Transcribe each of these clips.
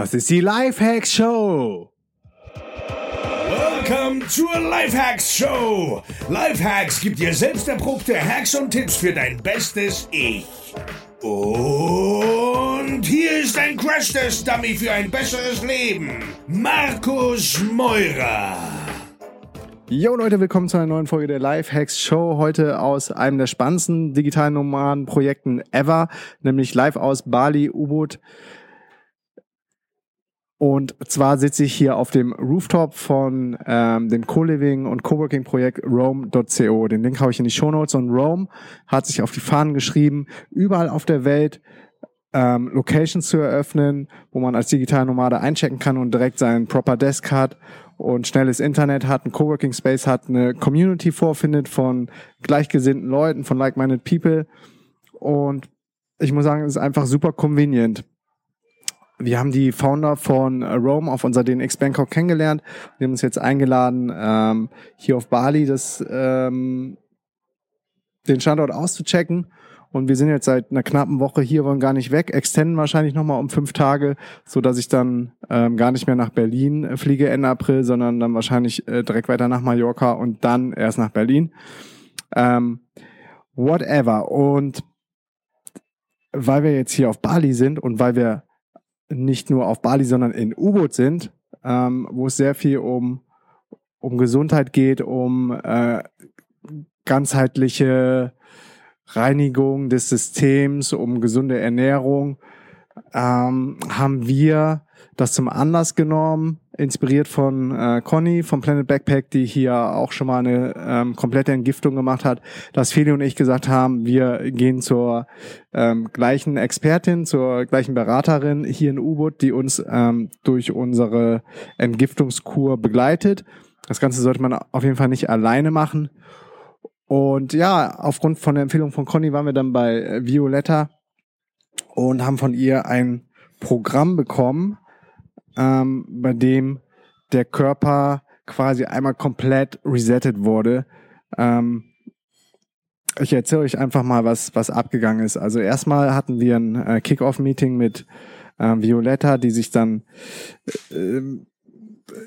Das ist die Lifehacks Show. Welcome zur Lifehacks Show. Lifehacks gibt dir selbst erprobte Hacks und Tipps für dein bestes Ich. Und hier ist ein Crash-Test-Dummy für ein besseres Leben. Markus Meurer. Jo Leute, willkommen zu einer neuen Folge der Lifehacks Show. Heute aus einem der spannendsten digitalen Nomaden-Projekten ever, nämlich live aus Bali, U-Boot. Und zwar sitze ich hier auf dem Rooftop von ähm, dem Co-Living und Coworking-Projekt Rome.co. Den Link habe ich in die Show Notes. Und Rome hat sich auf die Fahnen geschrieben, überall auf der Welt ähm, Locations zu eröffnen, wo man als digitaler Nomade einchecken kann und direkt seinen Proper Desk hat und schnelles Internet hat, ein Coworking Space hat, eine Community vorfindet von gleichgesinnten Leuten, von like-minded people. Und ich muss sagen, es ist einfach super convenient wir haben die Founder von Rome auf unserer DNX Bangkok kennengelernt. Wir haben uns jetzt eingeladen, ähm, hier auf Bali das, ähm, den Standort auszuchecken. Und wir sind jetzt seit einer knappen Woche hier, wollen gar nicht weg, extenden wahrscheinlich nochmal um fünf Tage, so dass ich dann ähm, gar nicht mehr nach Berlin äh, fliege Ende April, sondern dann wahrscheinlich äh, direkt weiter nach Mallorca und dann erst nach Berlin. Ähm, whatever. Und weil wir jetzt hier auf Bali sind und weil wir nicht nur auf Bali, sondern in U-Boot sind, ähm, wo es sehr viel um, um Gesundheit geht, um äh, ganzheitliche Reinigung des Systems, um gesunde Ernährung, ähm, haben wir das zum Anlass genommen, inspiriert von äh, Conny vom Planet Backpack, die hier auch schon mal eine ähm, komplette Entgiftung gemacht hat, dass Feli und ich gesagt haben, wir gehen zur ähm, gleichen Expertin, zur gleichen Beraterin hier in U-Boot, die uns ähm, durch unsere Entgiftungskur begleitet. Das Ganze sollte man auf jeden Fall nicht alleine machen. Und ja, aufgrund von der Empfehlung von Conny waren wir dann bei Violetta und haben von ihr ein Programm bekommen, ähm, bei dem der Körper quasi einmal komplett resettet wurde. Ähm, ich erzähle euch einfach mal, was, was abgegangen ist. Also erstmal hatten wir ein äh, Kick-Off-Meeting mit äh, Violetta, die sich dann äh,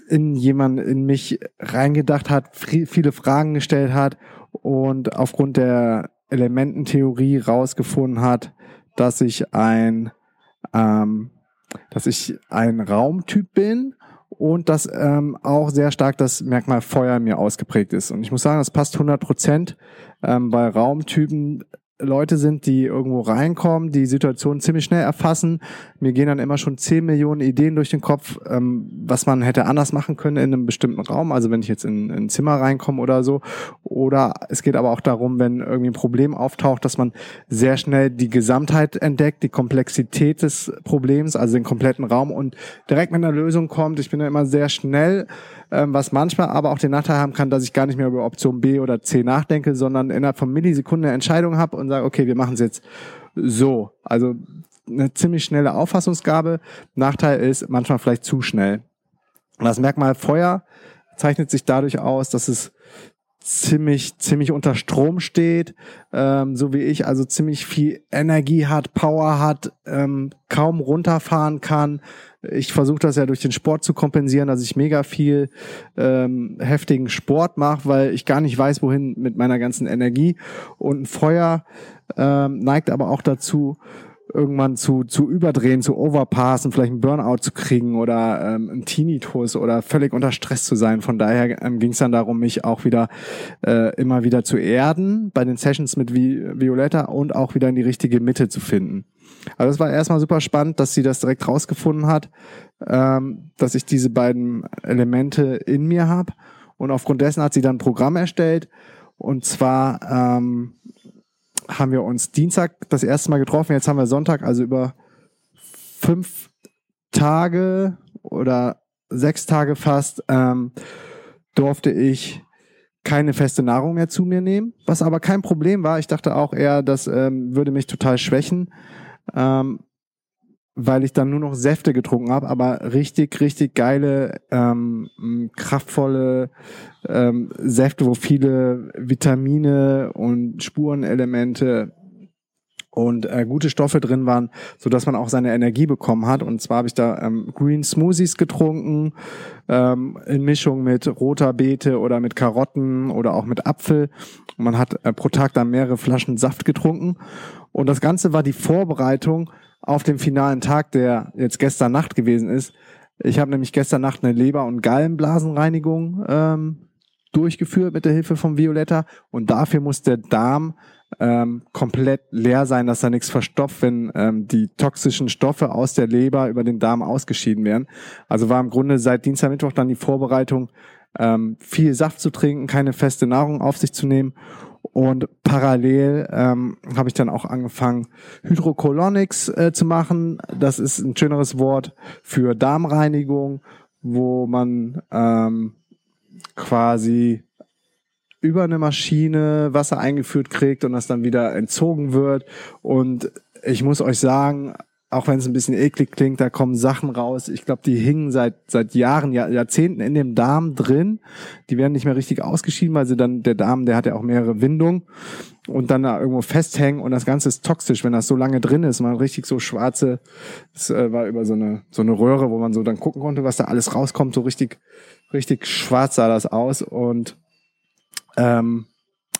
in jemand, in mich reingedacht hat, viele Fragen gestellt hat und aufgrund der Elemententheorie rausgefunden hat, dass ich ein ähm, dass ich ein Raumtyp bin und dass ähm, auch sehr stark das Merkmal Feuer mir ausgeprägt ist. Und ich muss sagen, das passt 100 Prozent. Ähm, bei Raumtypen Leute sind, die irgendwo reinkommen, die Situation ziemlich schnell erfassen. Mir gehen dann immer schon 10 Millionen Ideen durch den Kopf, ähm, was man hätte anders machen können in einem bestimmten Raum. Also wenn ich jetzt in, in ein Zimmer reinkomme oder so. Oder es geht aber auch darum, wenn irgendwie ein Problem auftaucht, dass man sehr schnell die Gesamtheit entdeckt, die Komplexität des Problems, also den kompletten Raum und direkt mit einer Lösung kommt. Ich bin da immer sehr schnell ähm, was manchmal aber auch den Nachteil haben kann, dass ich gar nicht mehr über Option B oder C nachdenke, sondern innerhalb von Millisekunden eine Entscheidung habe und sage, okay, wir machen es jetzt so. Also eine ziemlich schnelle Auffassungsgabe. Nachteil ist manchmal vielleicht zu schnell. Und das Merkmal Feuer zeichnet sich dadurch aus, dass es ziemlich, ziemlich unter Strom steht, ähm, so wie ich, also ziemlich viel Energie hat, Power hat, ähm, kaum runterfahren kann. Ich versuche das ja durch den Sport zu kompensieren, dass ich mega viel ähm, heftigen Sport mache, weil ich gar nicht weiß, wohin mit meiner ganzen Energie. Und ein Feuer ähm, neigt aber auch dazu, irgendwann zu, zu überdrehen, zu overpassen, vielleicht einen Burnout zu kriegen oder ähm, einen Tinnitus oder völlig unter Stress zu sein. Von daher ähm, ging es dann darum, mich auch wieder äh, immer wieder zu erden bei den Sessions mit Vi Violetta und auch wieder in die richtige Mitte zu finden. Also es war erstmal super spannend, dass sie das direkt rausgefunden hat, ähm, dass ich diese beiden Elemente in mir habe. Und aufgrund dessen hat sie dann ein Programm erstellt. Und zwar ähm, haben wir uns Dienstag das erste Mal getroffen. Jetzt haben wir Sonntag, also über fünf Tage oder sechs Tage fast ähm, durfte ich keine feste Nahrung mehr zu mir nehmen, was aber kein Problem war. Ich dachte auch eher, das ähm, würde mich total schwächen, ähm, weil ich dann nur noch Säfte getrunken habe, aber richtig, richtig geile, ähm, kraftvolle ähm, Säfte, wo viele Vitamine und Spurenelemente und äh, gute Stoffe drin waren, so dass man auch seine Energie bekommen hat. Und zwar habe ich da ähm, Green Smoothies getrunken ähm, in Mischung mit roter Beete oder mit Karotten oder auch mit Apfel. Man hat äh, pro Tag dann mehrere Flaschen Saft getrunken. Und das Ganze war die Vorbereitung auf den finalen Tag, der jetzt gestern Nacht gewesen ist. Ich habe nämlich gestern Nacht eine Leber- und Gallenblasenreinigung ähm, durchgeführt mit der Hilfe von Violetta und dafür muss der Darm ähm, komplett leer sein, dass da nichts verstopft, wenn ähm, die toxischen Stoffe aus der Leber über den Darm ausgeschieden werden. Also war im Grunde seit Dienstag, Mittwoch dann die Vorbereitung, ähm, viel Saft zu trinken, keine feste Nahrung auf sich zu nehmen. Und parallel ähm, habe ich dann auch angefangen, Hydrocolonics äh, zu machen. Das ist ein schöneres Wort für Darmreinigung, wo man ähm, quasi über eine Maschine Wasser eingeführt kriegt und das dann wieder entzogen wird. Und ich muss euch sagen, auch wenn es ein bisschen eklig klingt, da kommen Sachen raus. Ich glaube, die hingen seit seit Jahren, Jahr, Jahrzehnten in dem Darm drin. Die werden nicht mehr richtig ausgeschieden, weil sie dann der Darm, der hat ja auch mehrere Windungen und dann da irgendwo festhängen und das Ganze ist toxisch, wenn das so lange drin ist. Man richtig so schwarze, es äh, war über so eine so eine Röhre, wo man so dann gucken konnte, was da alles rauskommt. So richtig richtig schwarz sah das aus und ähm,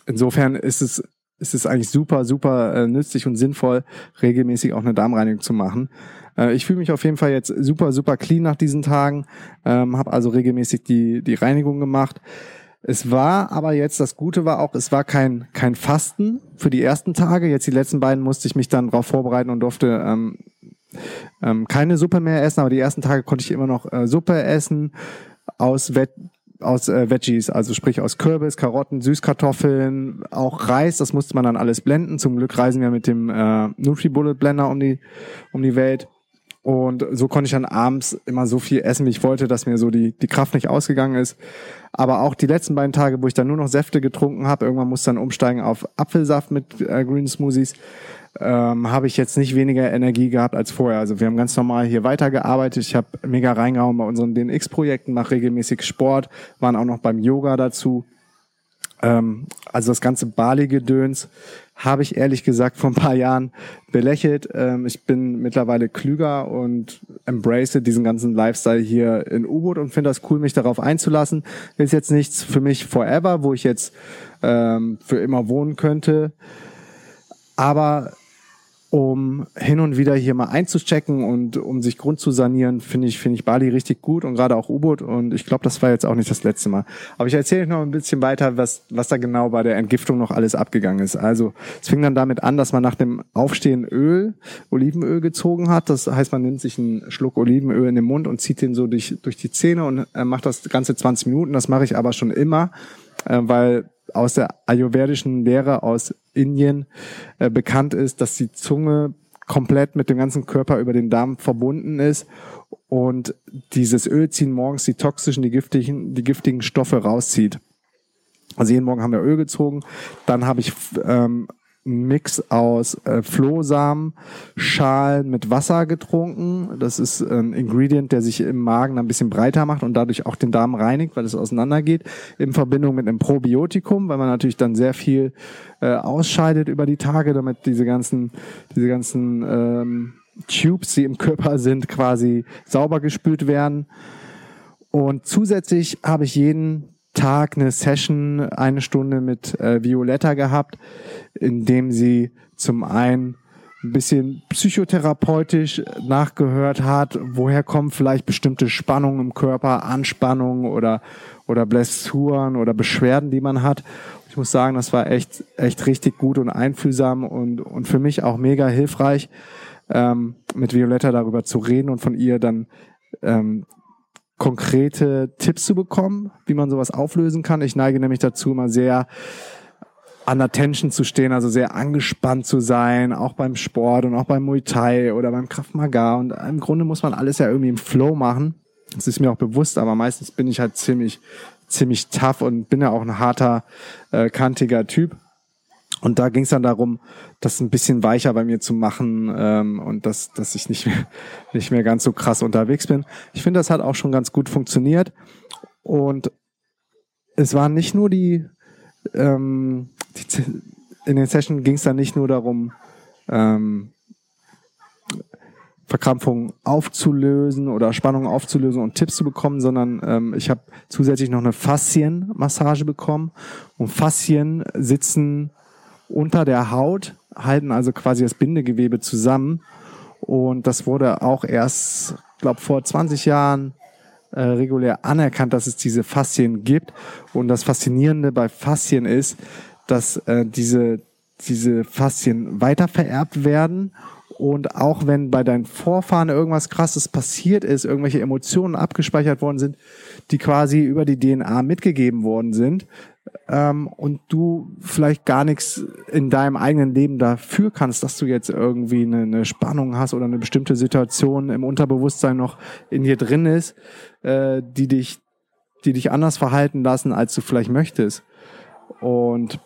insofern ist es, ist es eigentlich super, super äh, nützlich und sinnvoll, regelmäßig auch eine Darmreinigung zu machen. Äh, ich fühle mich auf jeden Fall jetzt super, super clean nach diesen Tagen, ähm, habe also regelmäßig die, die Reinigung gemacht. Es war aber jetzt, das Gute war auch, es war kein, kein Fasten für die ersten Tage. Jetzt die letzten beiden musste ich mich dann darauf vorbereiten und durfte ähm, ähm, keine Suppe mehr essen, aber die ersten Tage konnte ich immer noch äh, Suppe essen aus Wett aus äh, Veggies, also sprich aus Kürbis, Karotten, Süßkartoffeln, auch Reis, das musste man dann alles blenden. Zum Glück reisen wir mit dem äh, NutriBullet Blender um die, um die Welt. Und so konnte ich dann abends immer so viel essen, wie ich wollte, dass mir so die, die Kraft nicht ausgegangen ist. Aber auch die letzten beiden Tage, wo ich dann nur noch Säfte getrunken habe, irgendwann musste dann umsteigen auf Apfelsaft mit äh, Green Smoothies ähm, habe ich jetzt nicht weniger Energie gehabt als vorher. Also wir haben ganz normal hier weitergearbeitet. Ich habe mega reingehauen bei unseren DNX-Projekten, mache regelmäßig Sport, waren auch noch beim Yoga dazu. Ähm, also das ganze Bali-Gedöns habe ich ehrlich gesagt vor ein paar Jahren belächelt. Ähm, ich bin mittlerweile klüger und embrace diesen ganzen Lifestyle hier in U-Boot und finde das cool, mich darauf einzulassen. Ist jetzt nichts für mich forever, wo ich jetzt ähm, für immer wohnen könnte. Aber um hin und wieder hier mal einzuchecken und um sich Grund zu sanieren, finde ich, finde ich Bali richtig gut und gerade auch U-Boot und ich glaube, das war jetzt auch nicht das letzte Mal. Aber ich erzähle euch noch ein bisschen weiter, was, was da genau bei der Entgiftung noch alles abgegangen ist. Also, es fing dann damit an, dass man nach dem Aufstehen Öl, Olivenöl gezogen hat. Das heißt, man nimmt sich einen Schluck Olivenöl in den Mund und zieht den so durch, durch die Zähne und äh, macht das ganze 20 Minuten. Das mache ich aber schon immer, äh, weil aus der ayurvedischen Lehre aus Indien äh, bekannt ist, dass die Zunge komplett mit dem ganzen Körper über den Darm verbunden ist und dieses Öl ziehen morgens die toxischen, die giftigen, die giftigen Stoffe rauszieht. Also jeden Morgen haben wir Öl gezogen. Dann habe ich ähm, Mix aus äh, Flohsamen, Schalen mit Wasser getrunken. Das ist ein Ingredient, der sich im Magen ein bisschen breiter macht und dadurch auch den Darm reinigt, weil es auseinandergeht. In Verbindung mit einem Probiotikum, weil man natürlich dann sehr viel äh, ausscheidet über die Tage, damit diese ganzen, diese ganzen ähm, Tubes, die im Körper sind, quasi sauber gespült werden. Und zusätzlich habe ich jeden Tag eine Session, eine Stunde mit äh, Violetta gehabt, in dem sie zum einen ein bisschen psychotherapeutisch nachgehört hat, woher kommen vielleicht bestimmte Spannungen im Körper, Anspannungen oder, oder Blessuren oder Beschwerden, die man hat. Ich muss sagen, das war echt, echt richtig gut und einfühlsam und, und für mich auch mega hilfreich, ähm, mit Violetta darüber zu reden und von ihr dann ähm, konkrete Tipps zu bekommen, wie man sowas auflösen kann. Ich neige nämlich dazu, immer sehr an Attention zu stehen, also sehr angespannt zu sein, auch beim Sport und auch beim Muay Thai oder beim Krav Maga. Und im Grunde muss man alles ja irgendwie im Flow machen. Das ist mir auch bewusst, aber meistens bin ich halt ziemlich, ziemlich tough und bin ja auch ein harter, äh, kantiger Typ. Und da ging es dann darum, das ein bisschen weicher bei mir zu machen ähm, und dass, dass ich nicht mehr, nicht mehr ganz so krass unterwegs bin. Ich finde, das hat auch schon ganz gut funktioniert. Und es waren nicht nur die, ähm, die in den Sessions ging es dann nicht nur darum, äh, ähm, Verkrampfungen aufzulösen oder Spannungen aufzulösen und Tipps zu bekommen, sondern ähm, ich habe zusätzlich noch eine Faszienmassage bekommen. Und Faszien sitzen unter der Haut, halten also quasi das Bindegewebe zusammen. Und das wurde auch erst, glaube vor 20 Jahren äh, regulär anerkannt, dass es diese Faszien gibt. Und das Faszinierende bei Faszien ist, dass äh, diese, diese Faszien weitervererbt werden und auch wenn bei deinen Vorfahren irgendwas Krasses passiert ist, irgendwelche Emotionen abgespeichert worden sind, die quasi über die DNA mitgegeben worden sind, ähm, und du vielleicht gar nichts in deinem eigenen Leben dafür kannst, dass du jetzt irgendwie eine, eine Spannung hast oder eine bestimmte Situation im Unterbewusstsein noch in dir drin ist, äh, die dich, die dich anders verhalten lassen, als du vielleicht möchtest. Und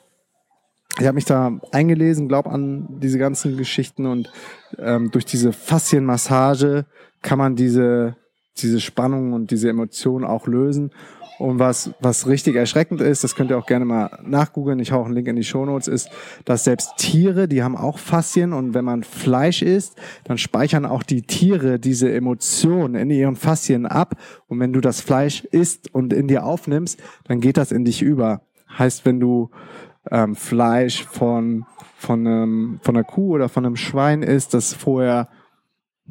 ich habe mich da eingelesen, glaube an diese ganzen Geschichten und ähm, durch diese Faszienmassage kann man diese diese Spannung und diese Emotionen auch lösen. Und was, was richtig erschreckend ist, das könnt ihr auch gerne mal nachgoogeln, ich hau auch einen Link in die Shownotes, ist, dass selbst Tiere, die haben auch Faszien und wenn man Fleisch isst, dann speichern auch die Tiere diese Emotionen in ihren Faszien ab und wenn du das Fleisch isst und in dir aufnimmst, dann geht das in dich über. Heißt, wenn du ähm, Fleisch von, von, einem, von einer Kuh oder von einem Schwein ist, das vorher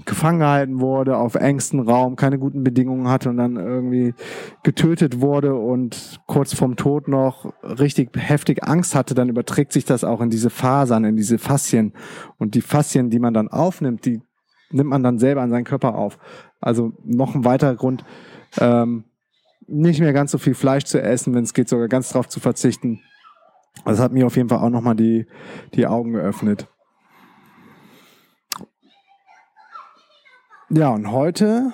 gefangen gehalten wurde, auf engstem Raum, keine guten Bedingungen hatte und dann irgendwie getötet wurde und kurz vorm Tod noch richtig heftig Angst hatte, dann überträgt sich das auch in diese Fasern, in diese Faszien. Und die Faszien, die man dann aufnimmt, die nimmt man dann selber an seinen Körper auf. Also noch ein weiterer Grund, ähm, nicht mehr ganz so viel Fleisch zu essen, wenn es geht, sogar ganz drauf zu verzichten. Das hat mir auf jeden Fall auch nochmal die, die Augen geöffnet. Ja, und heute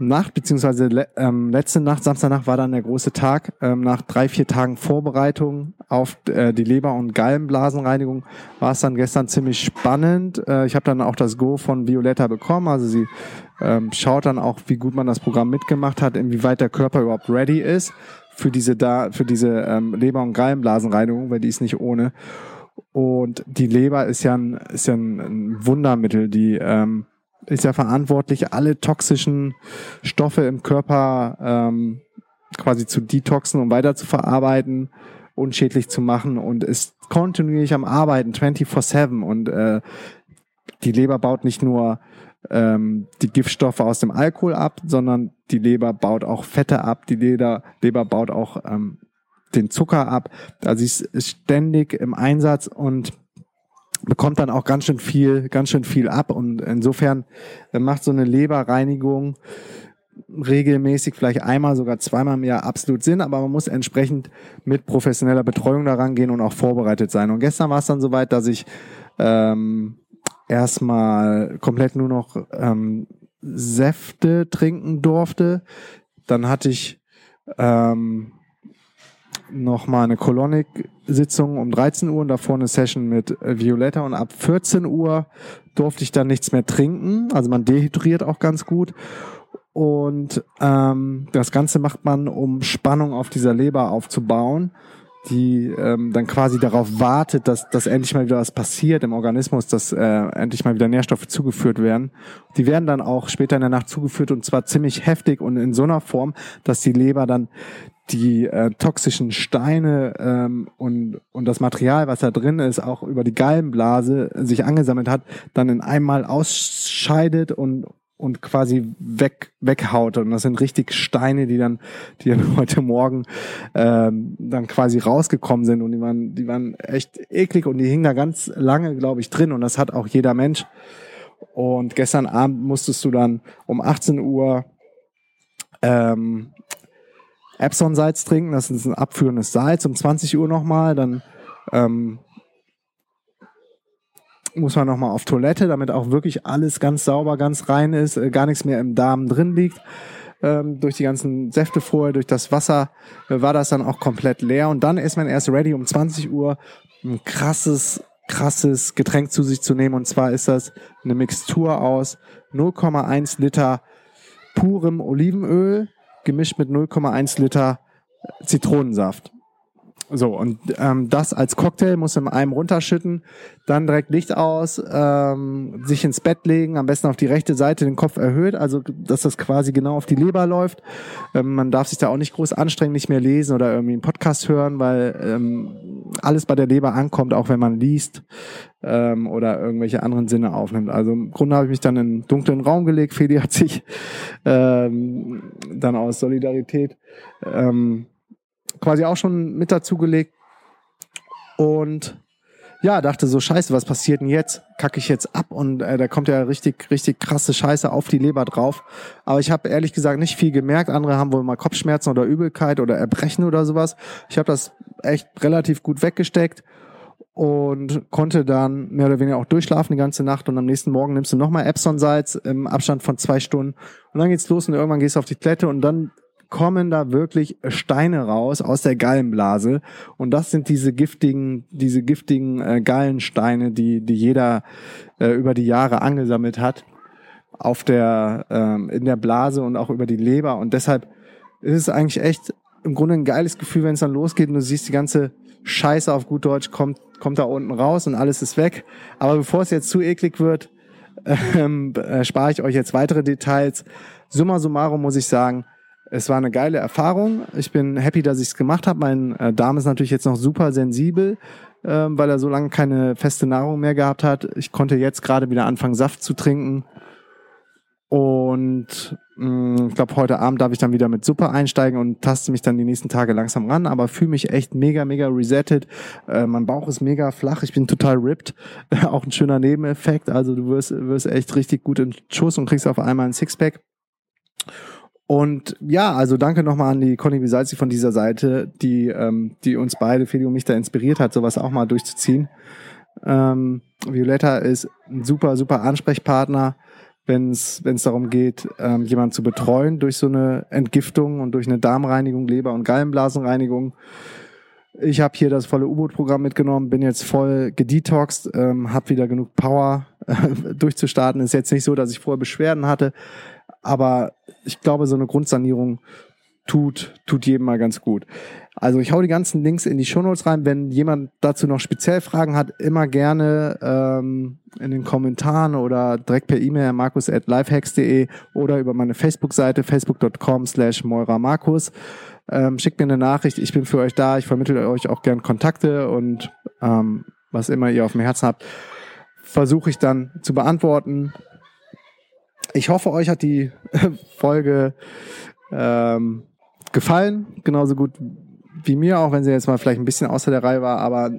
Nacht, beziehungsweise le ähm, letzte Nacht, Samstagnacht war dann der große Tag. Ähm, nach drei, vier Tagen Vorbereitung auf äh, die Leber- und Gallenblasenreinigung war es dann gestern ziemlich spannend. Äh, ich habe dann auch das Go von Violetta bekommen. Also sie ähm, schaut dann auch, wie gut man das Programm mitgemacht hat, inwieweit der Körper überhaupt ready ist für diese da für diese ähm, Leber- und Gallenblasenreinigung, weil die ist nicht ohne. Und die Leber ist ja ein, ist ja ein, ein Wundermittel, die ähm, ist ja verantwortlich, alle toxischen Stoffe im Körper ähm, quasi zu detoxen und weiter zu verarbeiten, unschädlich zu machen und ist kontinuierlich am Arbeiten, 24-7. Und äh, die Leber baut nicht nur ähm, die Giftstoffe aus dem Alkohol ab, sondern die Leber baut auch Fette ab, die Leber, Leber baut auch ähm, den Zucker ab. Also sie ist ständig im Einsatz und bekommt dann auch ganz schön viel, ganz schön viel ab. Und insofern äh, macht so eine Leberreinigung regelmäßig, vielleicht einmal, sogar zweimal im Jahr absolut Sinn, aber man muss entsprechend mit professioneller Betreuung daran gehen und auch vorbereitet sein. Und gestern war es dann soweit, dass ich ähm, erstmal komplett nur noch ähm, Säfte trinken durfte. Dann hatte ich ähm, noch mal eine Colonic-Sitzung um 13 Uhr und davor eine Session mit Violetta und ab 14 Uhr durfte ich dann nichts mehr trinken. Also man dehydriert auch ganz gut. Und ähm, das Ganze macht man, um Spannung auf dieser Leber aufzubauen die ähm, dann quasi darauf wartet, dass, dass endlich mal wieder was passiert im Organismus, dass äh, endlich mal wieder Nährstoffe zugeführt werden. Die werden dann auch später in der Nacht zugeführt und zwar ziemlich heftig und in so einer Form, dass die Leber dann die äh, toxischen Steine ähm, und, und das Material, was da drin ist, auch über die Gallenblase sich angesammelt hat, dann in einmal ausscheidet und und quasi weg weghaut. Und das sind richtig Steine, die dann die dann heute Morgen ähm, dann quasi rausgekommen sind. Und die waren die waren echt eklig und die hingen da ganz lange glaube ich drin. Und das hat auch jeder Mensch. Und gestern Abend musstest du dann um 18 Uhr ähm, Epsom-Salz trinken, das ist ein abführendes Salz, um 20 Uhr nochmal, dann ähm, muss man nochmal auf Toilette, damit auch wirklich alles ganz sauber, ganz rein ist, äh, gar nichts mehr im Darm drin liegt. Ähm, durch die ganzen Säfte vorher, durch das Wasser äh, war das dann auch komplett leer. Und dann ist man erst ready, um 20 Uhr ein krasses, krasses Getränk zu sich zu nehmen. Und zwar ist das eine Mixtur aus 0,1 Liter purem Olivenöl gemischt mit 0,1 Liter Zitronensaft. So, und ähm, das als Cocktail muss in einem runterschütten, dann direkt Licht aus, ähm, sich ins Bett legen, am besten auf die rechte Seite den Kopf erhöht, also dass das quasi genau auf die Leber läuft. Ähm, man darf sich da auch nicht groß anstrengen, nicht mehr lesen oder irgendwie einen Podcast hören, weil ähm, alles bei der Leber ankommt, auch wenn man liest ähm, oder irgendwelche anderen Sinne aufnimmt. Also im Grunde habe ich mich dann in einen dunklen Raum gelegt. Feli hat sich ähm, dann aus Solidarität ähm, quasi auch schon mit dazugelegt. Und ja, dachte so, scheiße, was passiert denn jetzt? Kacke ich jetzt ab und äh, da kommt ja richtig, richtig krasse Scheiße auf die Leber drauf. Aber ich habe ehrlich gesagt nicht viel gemerkt. Andere haben wohl mal Kopfschmerzen oder Übelkeit oder Erbrechen oder sowas. Ich habe das echt relativ gut weggesteckt und konnte dann mehr oder weniger auch durchschlafen die ganze Nacht und am nächsten Morgen nimmst du nochmal Epsom-Salz im Abstand von zwei Stunden und dann geht's los und irgendwann gehst du auf die Toilette und dann kommen da wirklich Steine raus aus der Gallenblase und das sind diese giftigen, diese giftigen äh, Gallensteine, die, die jeder äh, über die Jahre angesammelt hat auf der, ähm, in der Blase und auch über die Leber und deshalb ist es eigentlich echt im Grunde ein geiles Gefühl, wenn es dann losgeht und du siehst die ganze Scheiße auf gut Deutsch kommt, kommt da unten raus und alles ist weg. Aber bevor es jetzt zu eklig wird, ähm, äh, spare ich euch jetzt weitere Details. Summa summarum muss ich sagen, es war eine geile Erfahrung. Ich bin happy, dass ich es gemacht habe. Mein äh, Darm ist natürlich jetzt noch super sensibel, äh, weil er so lange keine feste Nahrung mehr gehabt hat. Ich konnte jetzt gerade wieder anfangen, Saft zu trinken. Und mh, mm, ich glaube, heute Abend darf ich dann wieder mit Suppe einsteigen und taste mich dann die nächsten Tage langsam ran, aber fühle mich echt mega, mega resettet. Äh, mein Bauch ist mega flach, ich bin total ripped. Auch ein schöner Nebeneffekt. Also du wirst, wirst echt richtig gut in Schuss und kriegst auf einmal ein Sixpack. Und ja, also danke nochmal an die Conny Bisalzi von dieser Seite, die, ähm, die uns beide, Feli und mich da inspiriert hat, sowas auch mal durchzuziehen. Ähm, Violetta ist ein super, super Ansprechpartner, wenn es darum geht, ähm, jemanden zu betreuen durch so eine Entgiftung und durch eine Darmreinigung, Leber- und Gallenblasenreinigung. Ich habe hier das volle U-Boot-Programm mitgenommen, bin jetzt voll gedetoxed, ähm, habe wieder genug Power äh, durchzustarten. Ist jetzt nicht so, dass ich vorher Beschwerden hatte, aber ich glaube, so eine Grundsanierung tut, tut jedem mal ganz gut. Also ich hau die ganzen Links in die Shownotes rein. Wenn jemand dazu noch speziell Fragen hat, immer gerne ähm, in den Kommentaren oder direkt per E-Mail markus at lifehacks.de oder über meine Facebook-Seite facebook.com slash Markus. Ähm, schickt mir eine Nachricht, ich bin für euch da, ich vermittle euch auch gern Kontakte und ähm, was immer ihr auf dem Herzen habt, versuche ich dann zu beantworten. Ich hoffe, euch hat die Folge ähm, gefallen, genauso gut wie mir, auch wenn sie jetzt mal vielleicht ein bisschen außer der Reihe war, aber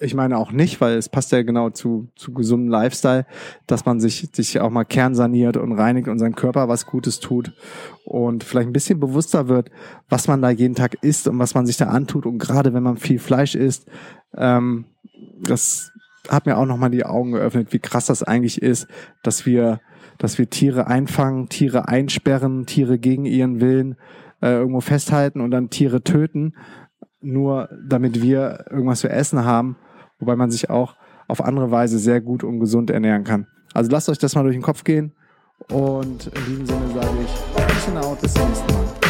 ich meine auch nicht, weil es passt ja genau zu, zu gesundem Lifestyle, dass man sich, sich auch mal kernsaniert und reinigt und seinem Körper was Gutes tut und vielleicht ein bisschen bewusster wird, was man da jeden Tag isst und was man sich da antut. Und gerade wenn man viel Fleisch isst, ähm, das hat mir auch nochmal die Augen geöffnet, wie krass das eigentlich ist, dass wir dass wir Tiere einfangen, Tiere einsperren, Tiere gegen ihren Willen äh, irgendwo festhalten und dann Tiere töten, nur damit wir irgendwas zu essen haben, wobei man sich auch auf andere Weise sehr gut und gesund ernähren kann. Also lasst euch das mal durch den Kopf gehen und in diesem Sinne sage ich, bis zum nächsten Mal.